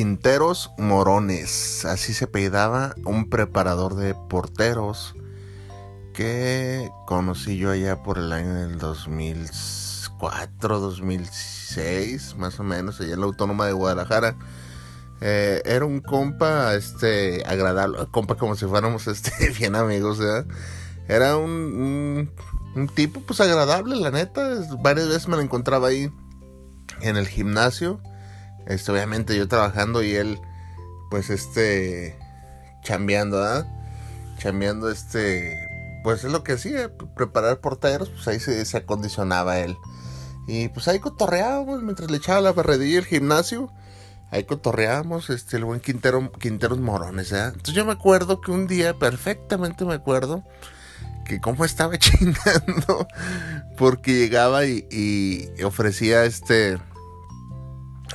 Quinteros Morones, así se pedaba un preparador de porteros que conocí yo allá por el año del 2004, 2006, más o menos, allá en la Autónoma de Guadalajara. Eh, era un compa, este, agradable, compa como si fuéramos, este, bien amigos, Era un, un, tipo, pues, agradable, la neta. Varias veces me lo encontraba ahí en el gimnasio. Este, obviamente yo trabajando y él, pues, este, chambeando, ¿verdad? Chambeando, este, pues es lo que hacía, preparar porteros, pues ahí se, acondicionaba él. Y pues ahí cotorreábamos mientras le echaba la barredilla el gimnasio. Ahí cotorreábamos, este, el buen Quintero, Quinteros Morones, ¿eh? Entonces yo me acuerdo que un día, perfectamente me acuerdo, que cómo estaba chingando, porque llegaba y ofrecía, este,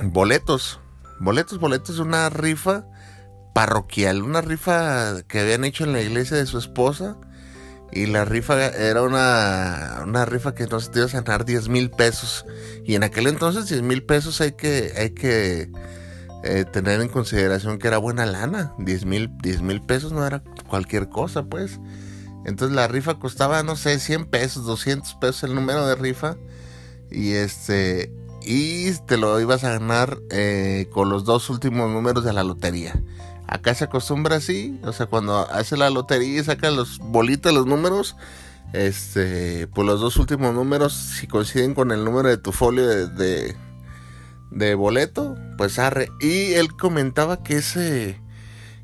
boletos, boletos, boletos, una rifa parroquial, una rifa que habían hecho en la iglesia de su esposa y la rifa era una, una rifa que entonces te ibas a ganar 10 mil pesos. Y en aquel entonces 10 mil pesos hay que, hay que eh, tener en consideración que era buena lana. 10 mil pesos no era cualquier cosa, pues. Entonces la rifa costaba, no sé, 100 pesos, 200 pesos el número de rifa. Y este, y te lo ibas a ganar eh, con los dos últimos números de la lotería. Acá se acostumbra así, o sea, cuando hace la lotería y saca los bolitas, los números, este, pues los dos últimos números, si coinciden con el número de tu folio de, de, boleto, pues arre. Y él comentaba que ese,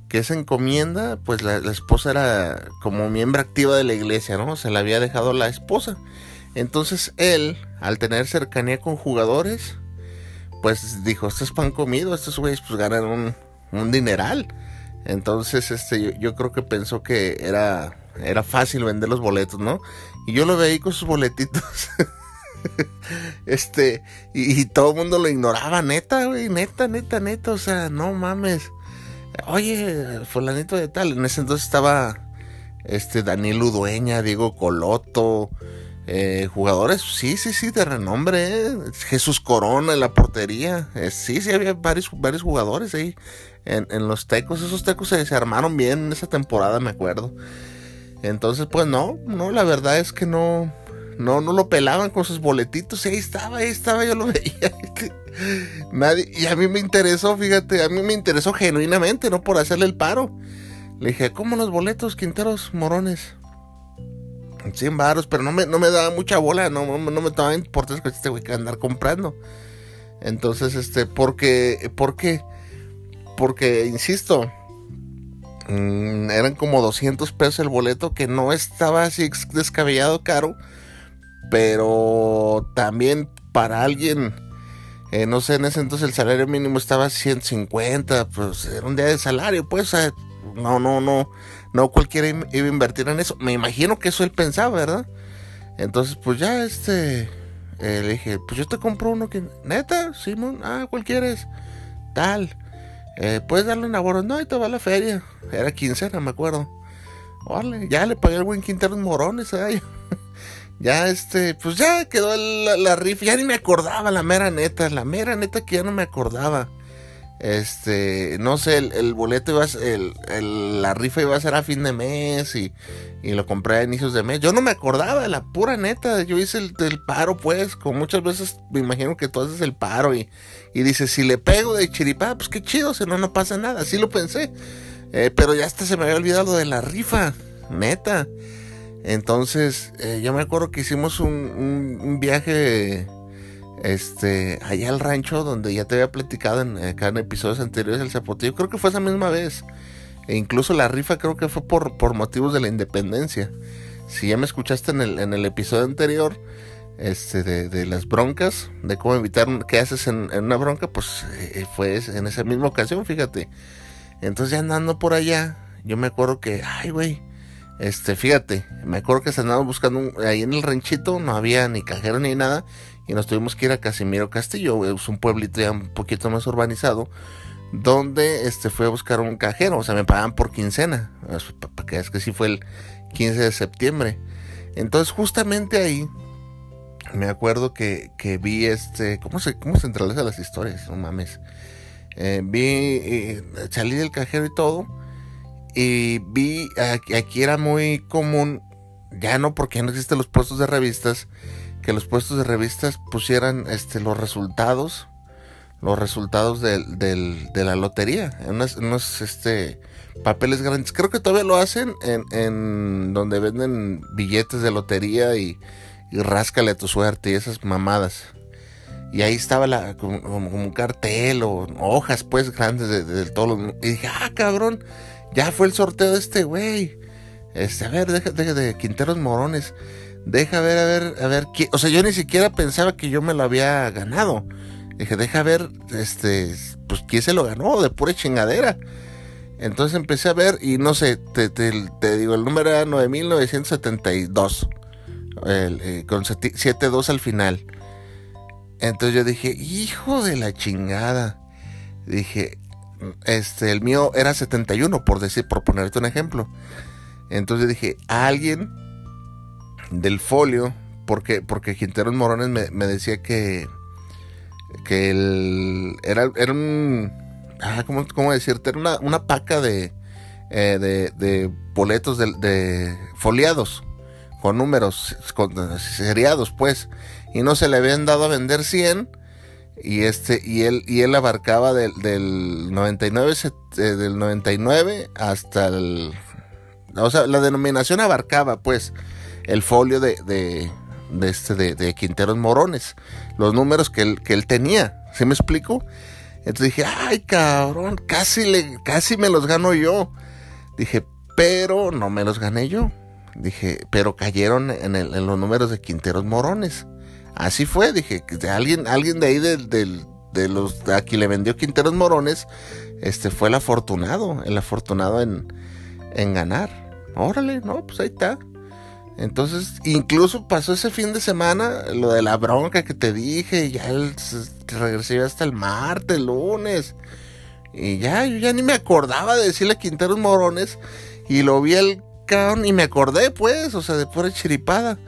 que esa encomienda, pues la, la, esposa era como miembro activa de la iglesia, ¿no? Se la había dejado la esposa. Entonces él, al tener cercanía con jugadores, pues dijo, esto es pan comido, estos güeyes pues ganan un, un dineral. Entonces, este, yo, creo que pensó que era, era fácil vender los boletos, ¿no? Y yo lo veía con sus boletitos. este, y, todo el mundo lo ignoraba, neta, güey, neta, neta, neta, o sea, no mames. Oye, fulanito de tal, en ese entonces estaba este Daniel Udueña, Diego Coloto, eh, jugadores, sí, sí, sí, de renombre. Eh. Jesús Corona en la portería. Eh, sí, sí, había varios, varios jugadores ahí en, los tecos. Esos tecos se, armaron bien en esa temporada, me acuerdo. Entonces, pues no, no, la verdad es que no, no, no lo pelaban con sus boletitos. Ahí estaba, ahí estaba, yo lo veía. Nadie, y a mí me interesó, fíjate, a mí me interesó genuinamente, no por hacerle el paro. Le dije, ¿cómo los boletos, Quinteros Morones? 100 baros, pero no me, no me daba mucha bola, no, no, me tomaba importancia que este güey que andar comprando. Entonces, este, porque, ¿por qué? Porque, insisto, mm, eran como 200 pesos el boleto, que no estaba así descabellado caro, pero también para alguien, eh, no sé, en ese entonces el salario mínimo estaba 150, pues era un día de salario, pues, no, no, no, no cualquiera iba a invertir en eso. Me imagino que eso él pensaba, ¿verdad? Entonces, pues ya este, eh, le dije, pues yo te compro uno que, neta, Simón, ah, ¿cuál quieres? Tal. Eh, Puedes darle un abono. No, ahí te va la feria. Era quincena, me acuerdo. Vale, ya le pagué al buen Quintero morones, ya este, pues ya quedó la, la rifa. Ya ni me acordaba, la mera neta. La mera neta que ya no me acordaba. Este, no sé, el, boleto iba a ser, el, la rifa iba a ser a fin de mes y, y, lo compré a inicios de mes. Yo no me acordaba, la pura neta. Yo hice el, paro, pues, como muchas veces me imagino que tú haces el paro y, y dices, si le pego de chiripada, pues qué chido, si no, no pasa nada. Así lo pensé. Eh, pero ya hasta se me había olvidado de la rifa, neta. Entonces, eh, yo me acuerdo que hicimos un, un viaje este, allá al rancho donde ya te había platicado en, acá en episodios anteriores del Zapotillo, creo que fue esa misma vez. E incluso la rifa creo que fue por, por motivos de la independencia. Si ya me escuchaste en el, en el episodio anterior, este, de, las broncas, de cómo evitar qué haces en, una bronca, pues eh, fue en esa misma ocasión, fíjate. Entonces ya andando por allá, yo me acuerdo que, ay, güey, este, fíjate, me acuerdo que se andaba buscando ahí en el ranchito, no había ni cajero ni nada, y nos tuvimos que ir a Casimiro Castillo, es un pueblito ya un poquito más urbanizado, donde este fue a buscar un cajero, o sea, me pagaban por quincena, para que es que sí fue el 15 de septiembre. Entonces, justamente ahí me acuerdo que, vi este, ¿cómo se, cómo se entrelaza las historias? No mames. eh, vi, eh, salí del cajero y todo, y vi, aquí, aquí era muy común, ya no porque no existen los puestos de revistas, que los puestos de revistas pusieran este, los resultados, los resultados del, de la lotería, en unos, este, papeles grandes. Creo que todavía lo hacen en, en donde venden billetes de lotería y, y ráscale a tu suerte y esas mamadas. Y ahí estaba la, como, un cartel o hojas pues grandes de, de, todos los... Y dije, ah, cabrón, ya fue el sorteo de este güey. Este, a ver, deja de Quinteros Morones. Deja ver, a ver, a ver, ¿quién? o sea, yo ni siquiera pensaba que yo me lo había ganado. Dije, deja ver, este, pues quién se lo ganó, de pura chingadera. Entonces empecé a ver y no sé, te, te, te digo, el número era 9972, el, eh, con 72 al final. Entonces yo dije, hijo de la chingada. Dije, este, el mío era 71, por decir, por ponerte un ejemplo. Entonces dije, alguien del folio, porque, porque Quinteros Morones me, decía que, que el, era, era un, ah, ¿cómo, cómo decirte? Era una, una paca de, eh, de, de, boletos de, de, foliados, con números, con, seriados, pues, y no se le habían dado a vender 100, y este, y él, y él abarcaba del, del 99, eh, del 99 hasta el, o sea, la denominación abarcaba, pues, el folio de, de, este, de, Quinteros Morones, los números que él, que él tenía. ¿Sí me explico? Entonces dije, ay cabrón, casi, le, casi me los gano yo. Dije, pero no me los gané yo. Dije, pero cayeron en, los números de Quinteros Morones. Así fue, dije, de alguien, alguien de ahí de los aquí le vendió Quinteros Morones, este fue el afortunado, el afortunado en, en ganar. Órale, no, pues ahí está. Entonces, incluso pasó ese fin de semana, lo de la bronca que te dije, ya el, regresé hasta el martes, lunes. Y ya, yo ya ni me acordaba de decirle a Quinteros Morones. Y lo vi el cabrón y me acordé, pues, o sea, de pura chiripada.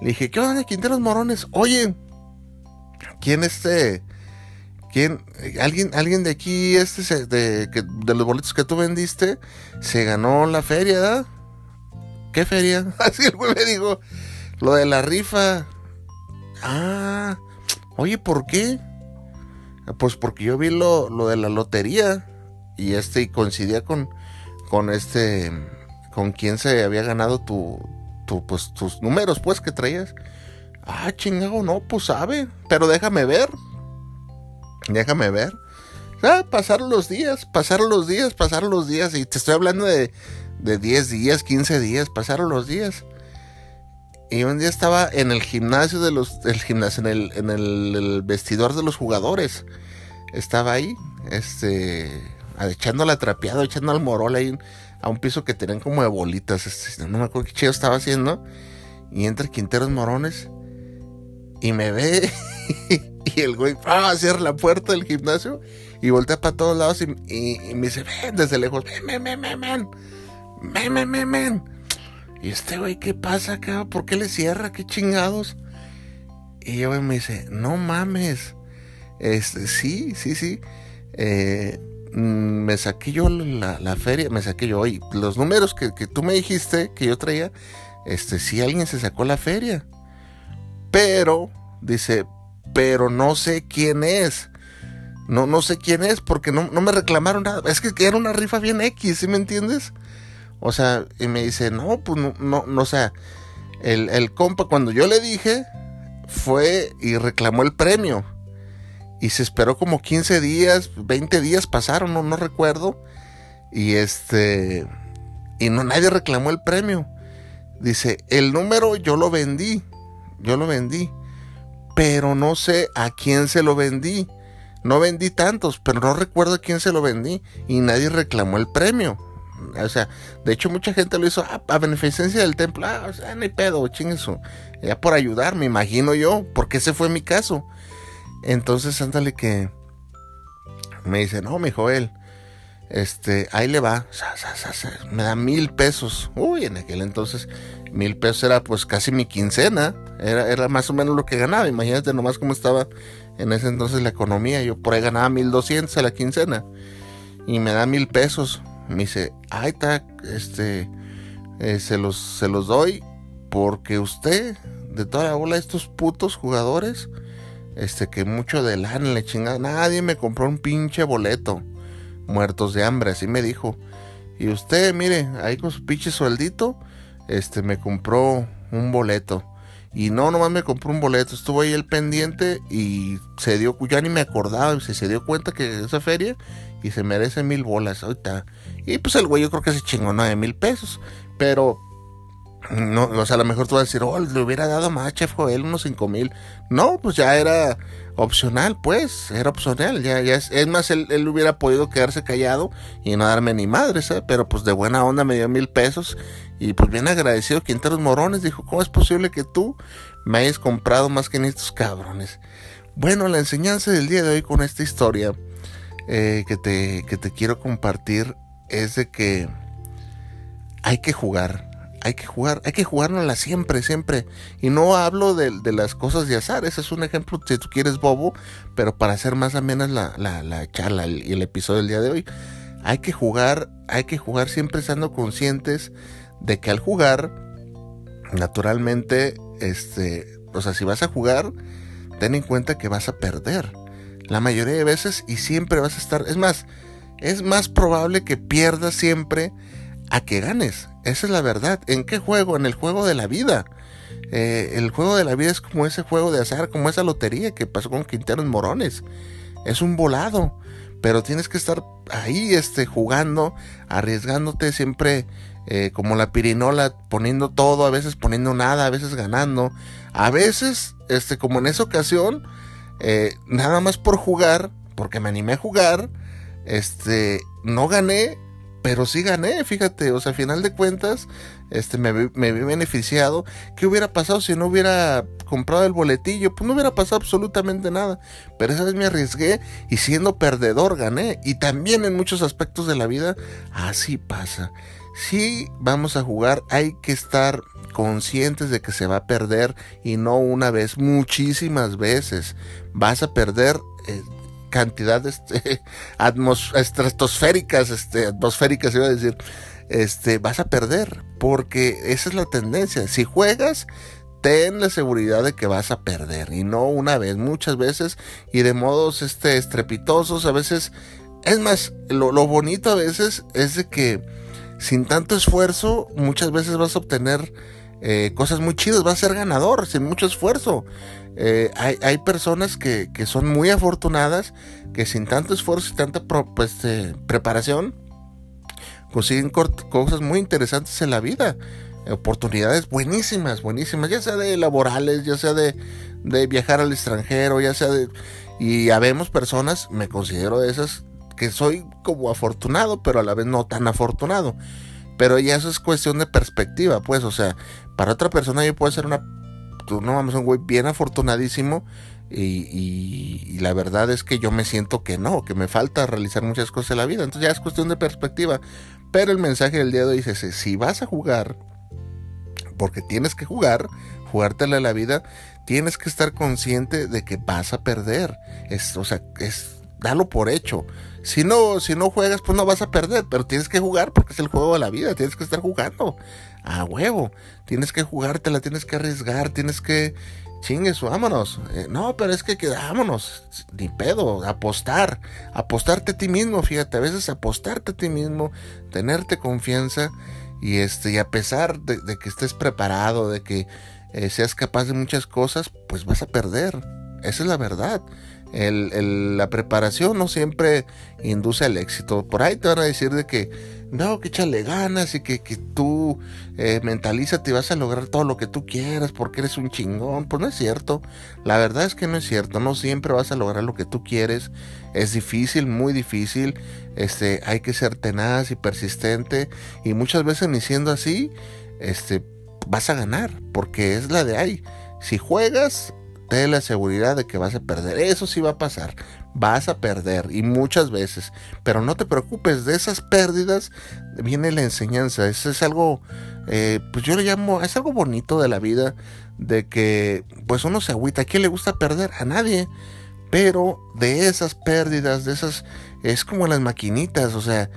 Le dije, ¿qué onda, Quinteros Morones? Oye, ¿quién este? ¿Quién? ¿Alguien, alguien de aquí, este, de, de los boletos que tú vendiste, se ganó la feria, ¿verdad? ¿Qué feria? Así el güey me dijo, lo de la rifa. Ah, oye, ¿por qué? Pues porque yo vi lo, lo de la lotería y este y coincidía con, con este, con quien se había ganado tu, tu, pues tus números, pues, que traías. Ah, chingado, no, pues sabe, pero déjame ver. Déjame ver. Ah, pasaron los días, pasaron los días, pasaron los días. Y te estoy hablando de, de 10 días, 15 días, pasaron los días. Y un día estaba en el gimnasio de los, el gimnasio, en el, en el, vestidor de los jugadores. Estaba ahí, este, echando la trapeada, echando al morol ahí a un piso que tenían como de bolitas. Este, no me acuerdo qué chido estaba haciendo. Y entra Quinteros Morones y me ve. y el güey ¡ah! cierra la puerta del gimnasio y voltea para todos lados y, y, me dice, ven desde lejos, ven, ven, ven, ven men, men, men, men. Y este güey, ¿qué pasa acá? ¿Por qué le cierra? ¿Qué chingados? Y yo me dice, no mames. Este, sí, sí, sí. Eh, mm, me saqué yo la, la, feria, me saqué yo, oye, los números que, que, tú me dijiste que yo traía, este, sí alguien se sacó la feria. Pero, dice, pero no sé quién es. No, no sé quién es porque no, no me reclamaron nada. Es que era una rifa bien X, ¿sí me entiendes? O sea, y me dice, no, pues no, no, no o sea, el, el compa cuando yo le dije, fue y reclamó el premio. Y se esperó como 15 días, 20 días pasaron, no, no recuerdo. Y este, y no, nadie reclamó el premio. Dice, el número yo lo vendí, yo lo vendí, pero no sé a quién se lo vendí. No vendí tantos, pero no recuerdo a quién se lo vendí y nadie reclamó el premio. O sea, de hecho mucha gente lo hizo a beneficencia del templo. Ah, o sea, hay pedo, eso. Ya por ayudar, me imagino yo, porque ese fue mi caso. Entonces, ándale que me dice, no, mi Joel, este, ahí le va, me da mil pesos. Uy, en aquel entonces Mil pesos era pues casi mi quincena. Era, era más o menos lo que ganaba. Imagínate nomás cómo estaba en ese entonces la economía. Yo por ahí ganaba mil doscientos a la quincena. Y me da mil pesos. Me dice, está, este, eh, se, los, se los doy porque usted, de toda la bola estos putos jugadores, este, que mucho de lana le chingada, nadie me compró un pinche boleto. Muertos de hambre, así me dijo. Y usted, mire, ahí con su pinche sueldito, este, me compró un boleto. Y no, nomás me compró un boleto. Estuvo ahí el pendiente y se dio, ya ni me acordaba, se, se dio cuenta que esa feria y se merece mil bolas ahorita. Y pues el güey yo creo que se chingó nueve mil pesos. Pero, no, o sea, a lo mejor tú vas a decir, oh, le hubiera dado más, chef Joel, unos cinco mil. No, pues ya era opcional, pues, era opcional. Ya, ya es, es más, él, él, hubiera podido quedarse callado y no darme ni madre, ¿sabes? Pero pues de buena onda me dio mil pesos. Y pues bien agradecido, Quinteros Morones dijo, ¿cómo es posible que tú me hayas comprado más que en estos cabrones? Bueno, la enseñanza del día de hoy con esta historia eh, que, te, que te quiero compartir es de que hay que jugar, hay que jugar, hay que jugárnosla siempre, siempre. Y no hablo de, de, las cosas de azar, ese es un ejemplo si tú quieres bobo, pero para hacer más amenas la, la, la charla y el episodio del día de hoy. Hay que jugar, hay que jugar siempre estando conscientes de que al jugar, naturalmente, este, o sea, si vas a jugar, ten en cuenta que vas a perder la mayoría de veces y siempre vas a estar, es más, es más probable que pierdas siempre a que ganes. Esa es la verdad. ¿En qué juego? En el juego de la vida. Eh, el juego de la vida es como ese juego de azar, como esa lotería que pasó con Quinteros Morones. Es un volado, pero tienes que estar ahí este, jugando, arriesgándote siempre eh, como la pirinola, poniendo todo, a veces poniendo nada, a veces ganando. A veces, este, como en esa ocasión, eh, nada más por jugar, porque me animé a jugar, este, no gané, pero sí gané, fíjate, o sea, a final de cuentas, este, me, me vi beneficiado. ¿Qué hubiera pasado si no hubiera comprado el boletillo? Pues no hubiera pasado absolutamente nada. Pero esa vez me arriesgué y siendo perdedor gané. Y también en muchos aspectos de la vida, así pasa. Si vamos a jugar, hay que estar conscientes de que se va a perder y no una vez, muchísimas veces. Vas a perder eh, cantidades este, estratosféricas, este, atmosféricas, iba a decir. Este, vas a perder porque esa es la tendencia. Si juegas, ten la seguridad de que vas a perder y no una vez, muchas veces y de modos este, estrepitosos. A veces, es más, lo bonito a veces es de que sin tanto esfuerzo, muchas veces vas a obtener eh, cosas muy chidas, vas a ser ganador sin mucho esfuerzo. Eh, hay, hay, personas que, que, son muy afortunadas, que sin tanto esfuerzo y tanta pues, eh, preparación, consiguen cosas muy interesantes en la vida. Oportunidades buenísimas, buenísimas, ya sea de laborales, ya sea de, de viajar al extranjero, ya sea de... Y habemos personas, me considero de esas, que soy como afortunado, pero a la vez no tan afortunado. Pero ya eso es cuestión de perspectiva, pues, o sea, para otra persona yo puedo ser una, tú no vamos, un güey bien afortunadísimo y, y, la verdad es que yo me siento que no, que me falta realizar muchas cosas en la vida. Entonces ya es cuestión de perspectiva. Pero el mensaje del día de hoy dice, si vas a jugar, porque tienes que jugar, jugártela la vida, tienes que estar consciente de que vas a perder. Es, o sea, es dalo por hecho. Si no, si no juegas, pues no vas a perder, pero tienes que jugar porque es el juego de la vida, tienes que estar jugando. A huevo, tienes que jugártela, tienes que arriesgar, tienes que chingues, vámonos. Eh, no, pero es que quedámonos, ni pedo, apostar, apostarte a ti mismo, fíjate, a veces apostarte a ti mismo, tenerte confianza y este, y a pesar de, que estés preparado, de que eh, seas capaz de muchas cosas, pues vas a perder. Esa es la verdad. La preparación no siempre induce al éxito. Por ahí te van a decir de que no, que échale ganas y que, que tú eh, mentalízate y vas a lograr todo lo que tú quieras porque eres un chingón. Pues no es cierto. La verdad es que no es cierto. No siempre vas a lograr lo que tú quieres. Es difícil, muy difícil. Este, hay que ser tenaz y persistente. Y muchas veces ni siendo así, este, vas a ganar porque es la de ahí. Si juegas, ten la seguridad de que vas a perder. Eso sí va a pasar. Vas a perder y muchas veces. Pero no te preocupes, de esas pérdidas viene la enseñanza. Eso es algo, eh, pues yo le llamo, es algo bonito de la vida, de que pues uno se agüita. ¿A quién le gusta perder? A nadie. Pero de esas pérdidas, de esas, es como las maquinitas, o sea,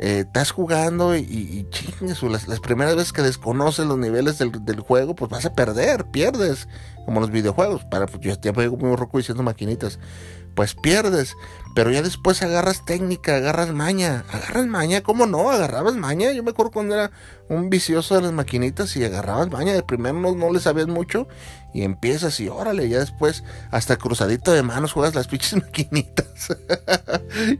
eh, estás jugando y, y chingues, las, las, primeras veces que desconoces los niveles del, del, juego, pues vas a perder, pierdes, como los videojuegos. Para, pues, yo ya me muy roco diciendo maquinitas, pues pierdes, pero ya después agarras técnica, agarras maña, agarras maña, ¿cómo no? Agarrabas maña, yo me acuerdo cuando era un vicioso de las maquinitas y agarrabas maña, de primero no, le sabías mucho y empiezas y órale, ya después hasta cruzadito de manos juegas las pinches maquinitas.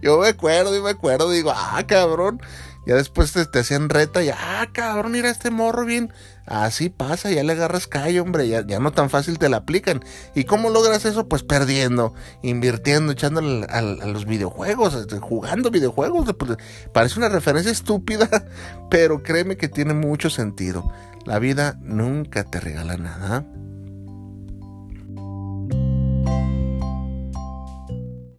yo me acuerdo y me acuerdo, digo, ah, cabrón. Ya después te, te, hacían reta y, ah, cabrón, mira este morro bien. Así pasa, ya le agarras callo, hombre, ya, ya no tan fácil te la aplican. ¿Y cómo logras eso? Pues perdiendo, invirtiendo, echándole a, a, los videojuegos, este, jugando videojuegos. Pues, parece una referencia estúpida, pero créeme que tiene mucho sentido. La vida nunca te regala nada.